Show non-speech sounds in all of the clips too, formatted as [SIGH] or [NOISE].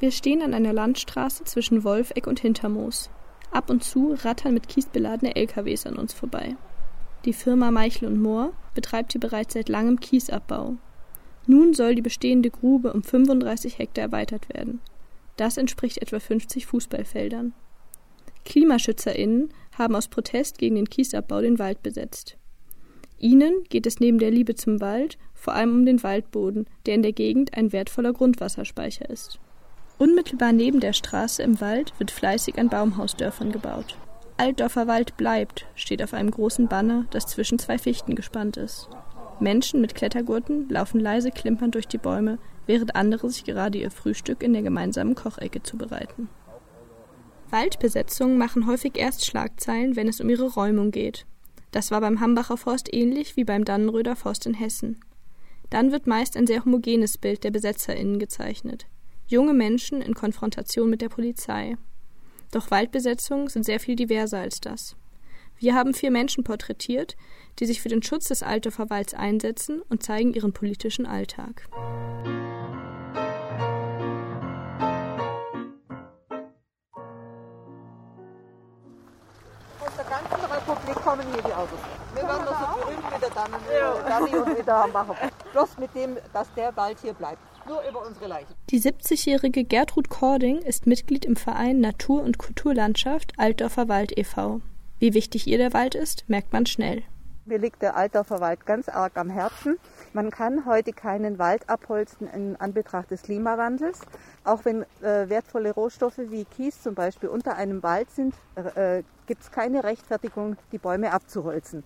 Wir stehen an einer Landstraße zwischen Wolfegg und Hintermoos. Ab und zu rattern mit Kies beladene LKWs an uns vorbei. Die Firma Meichel und Mohr betreibt hier bereits seit langem Kiesabbau. Nun soll die bestehende Grube um 35 Hektar erweitert werden. Das entspricht etwa 50 Fußballfeldern. KlimaschützerInnen haben aus Protest gegen den Kiesabbau den Wald besetzt. Ihnen geht es neben der Liebe zum Wald vor allem um den Waldboden, der in der Gegend ein wertvoller Grundwasserspeicher ist. Unmittelbar neben der Straße im Wald wird fleißig an Baumhausdörfern gebaut. Altdorfer Wald bleibt, steht auf einem großen Banner, das zwischen zwei Fichten gespannt ist. Menschen mit Klettergurten laufen leise klimpernd durch die Bäume, während andere sich gerade ihr Frühstück in der gemeinsamen Kochecke zubereiten. Waldbesetzungen machen häufig erst Schlagzeilen, wenn es um ihre Räumung geht. Das war beim Hambacher Forst ähnlich wie beim Dannenröder Forst in Hessen. Dann wird meist ein sehr homogenes Bild der BesetzerInnen gezeichnet. Junge Menschen in Konfrontation mit der Polizei. Doch Waldbesetzungen sind sehr viel diverser als das. Wir haben vier Menschen porträtiert, die sich für den Schutz des Altdorfer Walds einsetzen und zeigen ihren politischen Alltag. Aus der ganzen Republik kommen hier die Autos. Wir waren noch so berühmt wie der Danny, ja. und wie der Hambacher. Bloß mit dem, dass der Wald hier bleibt. Nur über unsere Leichen. Die 70-jährige Gertrud Kording ist Mitglied im Verein Natur- und Kulturlandschaft Altdorfer Wald e.V. Wie wichtig ihr der Wald ist, merkt man schnell. Mir liegt der Altdorfer Wald ganz arg am Herzen. Man kann heute keinen Wald abholzen in Anbetracht des Klimawandels. Auch wenn äh, wertvolle Rohstoffe wie Kies zum Beispiel unter einem Wald sind, äh, gibt es keine Rechtfertigung, die Bäume abzuholzen.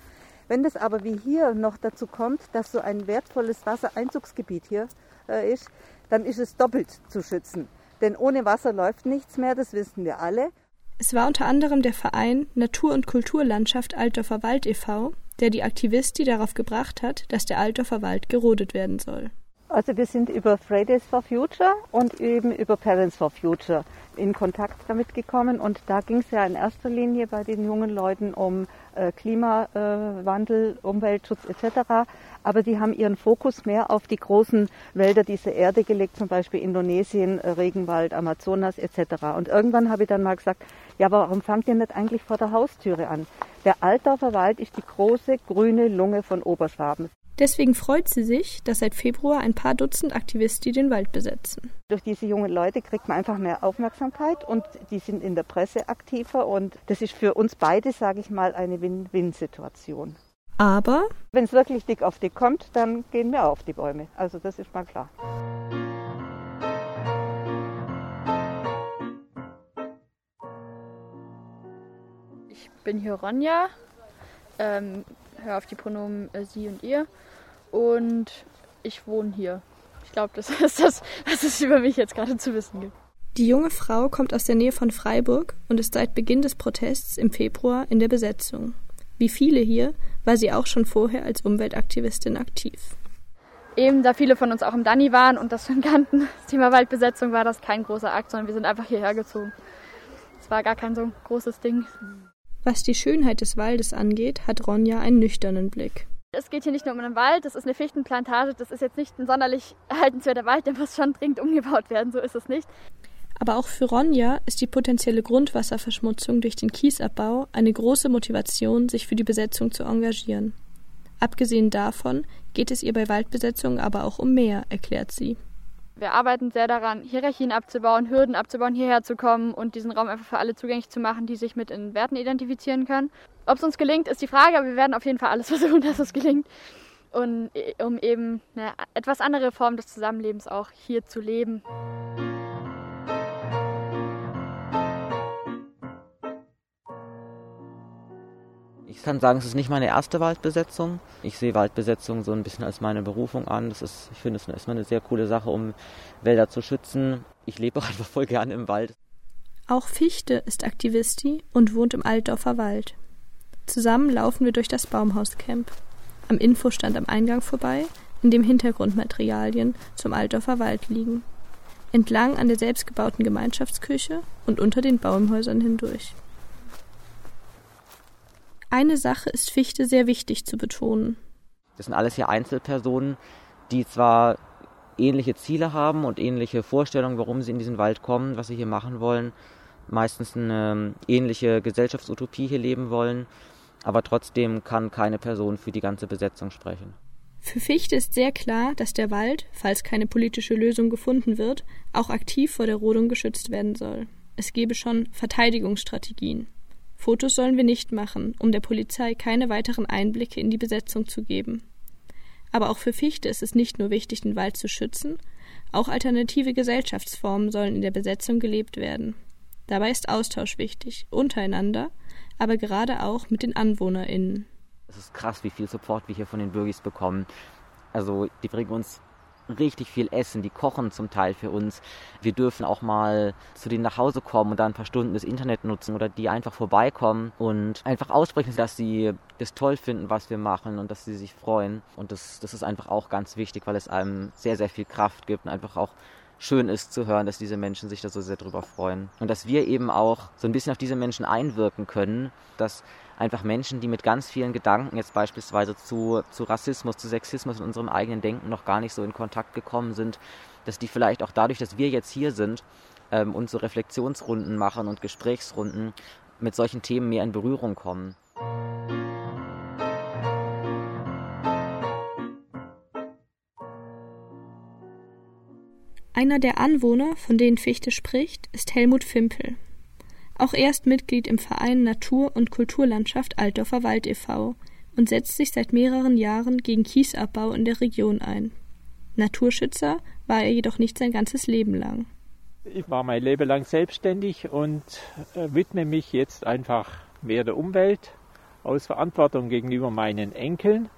Wenn das aber wie hier noch dazu kommt, dass so ein wertvolles Wassereinzugsgebiet hier äh, ist, dann ist es doppelt zu schützen. Denn ohne Wasser läuft nichts mehr, das wissen wir alle. Es war unter anderem der Verein Natur- und Kulturlandschaft Altdorfer Wald e.V., der die Aktivisti darauf gebracht hat, dass der Altdorfer Wald gerodet werden soll. Also wir sind über Fridays for Future und eben über Parents for Future in Kontakt damit gekommen und da ging es ja in erster Linie bei den jungen Leuten um äh, Klimawandel, Umweltschutz etc. Aber die haben ihren Fokus mehr auf die großen Wälder dieser Erde gelegt, zum Beispiel Indonesien, äh, Regenwald, Amazonas etc. Und irgendwann habe ich dann mal gesagt, ja, warum fangt ihr nicht eigentlich vor der Haustüre an? Der Altdorfer Wald ist die große grüne Lunge von Oberschwaben. Deswegen freut sie sich, dass seit Februar ein paar Dutzend Aktivisten den Wald besetzen. Durch diese jungen Leute kriegt man einfach mehr Aufmerksamkeit und die sind in der Presse aktiver und das ist für uns beide, sage ich mal, eine Win-Win-Situation. Aber wenn es wirklich dick auf dick kommt, dann gehen wir auf die Bäume. Also das ist mal klar. Ich bin hier Ronja, ähm, höre auf die Pronomen äh, sie und ihr und ich wohne hier. Ich glaube, das [LAUGHS] ist das, was es über mich jetzt gerade zu wissen gibt. Die junge Frau kommt aus der Nähe von Freiburg und ist seit Beginn des Protests im Februar in der Besetzung. Wie viele hier war sie auch schon vorher als Umweltaktivistin aktiv. Eben, da viele von uns auch im Danny waren und das [LAUGHS] schon kannten, das Thema Waldbesetzung war das kein großer Akt, sondern wir sind einfach hierher gezogen. Es war gar kein so großes Ding. Was die Schönheit des Waldes angeht, hat Ronja einen nüchternen Blick. Es geht hier nicht nur um einen Wald, das ist eine Fichtenplantage, das ist jetzt nicht ein sonderlich erhaltenswerter Wald, der muss schon dringend umgebaut werden, so ist es nicht. Aber auch für Ronja ist die potenzielle Grundwasserverschmutzung durch den Kiesabbau eine große Motivation, sich für die Besetzung zu engagieren. Abgesehen davon geht es ihr bei Waldbesetzungen aber auch um mehr, erklärt sie. Wir arbeiten sehr daran, Hierarchien abzubauen, Hürden abzubauen, hierher zu kommen und diesen Raum einfach für alle zugänglich zu machen, die sich mit den Werten identifizieren können. Ob es uns gelingt, ist die Frage, aber wir werden auf jeden Fall alles [LAUGHS] versuchen, dass es gelingt. Und um eben eine etwas andere Form des Zusammenlebens auch hier zu leben. Ich kann sagen, es ist nicht meine erste Waldbesetzung. Ich sehe Waldbesetzung so ein bisschen als meine Berufung an. Das ist, ich finde, es ist eine sehr coole Sache, um Wälder zu schützen. Ich lebe auch [LAUGHS] einfach voll gerne im Wald. Auch Fichte ist Aktivisti und wohnt im Altdorfer Wald. Zusammen laufen wir durch das Baumhauscamp. Am Infostand am Eingang vorbei, in dem Hintergrundmaterialien zum Altdorfer Wald liegen. Entlang an der selbstgebauten Gemeinschaftsküche und unter den Baumhäusern hindurch. Eine Sache ist Fichte sehr wichtig zu betonen. Das sind alles hier Einzelpersonen, die zwar ähnliche Ziele haben und ähnliche Vorstellungen, warum sie in diesen Wald kommen, was sie hier machen wollen, meistens eine ähm, ähnliche Gesellschaftsutopie hier leben wollen, aber trotzdem kann keine Person für die ganze Besetzung sprechen. Für Fichte ist sehr klar, dass der Wald, falls keine politische Lösung gefunden wird, auch aktiv vor der Rodung geschützt werden soll. Es gebe schon Verteidigungsstrategien. Fotos sollen wir nicht machen, um der Polizei keine weiteren Einblicke in die Besetzung zu geben. Aber auch für Fichte ist es nicht nur wichtig, den Wald zu schützen, auch alternative Gesellschaftsformen sollen in der Besetzung gelebt werden. Dabei ist Austausch wichtig, untereinander, aber gerade auch mit den AnwohnerInnen. Es ist krass, wie viel Support wir hier von den Bürgis bekommen. Also die bringen uns richtig viel Essen, die kochen zum Teil für uns. Wir dürfen auch mal zu denen nach Hause kommen und dann ein paar Stunden das Internet nutzen oder die einfach vorbeikommen und einfach aussprechen, dass sie das toll finden, was wir machen und dass sie sich freuen. Und das, das ist einfach auch ganz wichtig, weil es einem sehr, sehr viel Kraft gibt und einfach auch schön ist zu hören, dass diese Menschen sich da so sehr drüber freuen. Und dass wir eben auch so ein bisschen auf diese Menschen einwirken können, dass einfach Menschen, die mit ganz vielen Gedanken jetzt beispielsweise zu, zu Rassismus, zu Sexismus in unserem eigenen Denken noch gar nicht so in Kontakt gekommen sind, dass die vielleicht auch dadurch, dass wir jetzt hier sind ähm, und so Reflexionsrunden machen und Gesprächsrunden mit solchen Themen mehr in Berührung kommen. Einer der Anwohner, von denen Fichte spricht, ist Helmut Fimpel. Auch er ist Mitglied im Verein Natur- und Kulturlandschaft Altdorfer Wald e.V. und setzt sich seit mehreren Jahren gegen Kiesabbau in der Region ein. Naturschützer war er jedoch nicht sein ganzes Leben lang. Ich war mein Leben lang selbstständig und äh, widme mich jetzt einfach mehr der Umwelt aus Verantwortung gegenüber meinen Enkeln.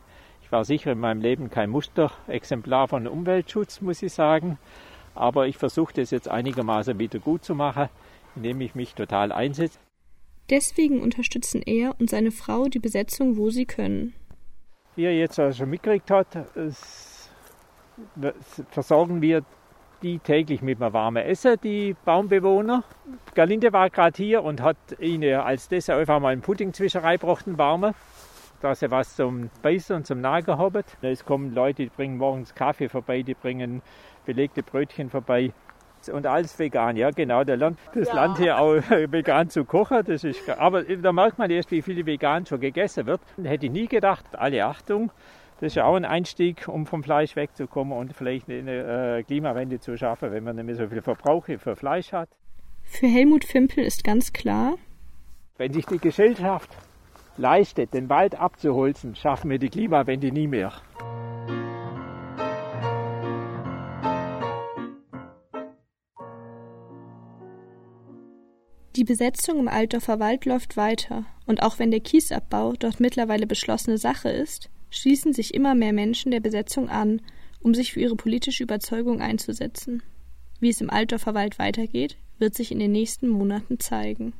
Ich war sicher in meinem Leben kein Musterexemplar von Umweltschutz, muss ich sagen. Aber ich versuche das jetzt einigermaßen wieder gut zu machen, indem ich mich total einsetze. Deswegen unterstützen er und seine Frau die Besetzung, wo sie können. Wie er jetzt schon mitgekriegt hat, versorgen wir die täglich mit einem warmen Essen, die Baumbewohner. Galinde war gerade hier und hat ihnen als das einfach mal einen Pudding zwischen reingebracht, einen warmen, dass sie was zum Beißen und zum Nagen haben. Es kommen Leute, die bringen morgens Kaffee vorbei, die bringen belegte Brötchen vorbei und alles vegan. Ja, genau. Der lernt das ja. Land hier auch [LAUGHS] vegan zu kochen. Das ist, aber da merkt man erst, wie viel vegan schon gegessen wird. Hätte ich nie gedacht. Alle Achtung. Das ist ja auch ein Einstieg, um vom Fleisch wegzukommen und vielleicht eine äh, Klimawende zu schaffen, wenn man nicht mehr so viel Verbrauch für Fleisch hat. Für Helmut Fimpel ist ganz klar, wenn sich die Gesellschaft leistet, den Wald abzuholzen, schaffen wir die Klimawende nie mehr. Die Besetzung im Altdorfer Wald läuft weiter, und auch wenn der Kiesabbau dort mittlerweile beschlossene Sache ist, schließen sich immer mehr Menschen der Besetzung an, um sich für ihre politische Überzeugung einzusetzen. Wie es im Altdorfer Wald weitergeht, wird sich in den nächsten Monaten zeigen.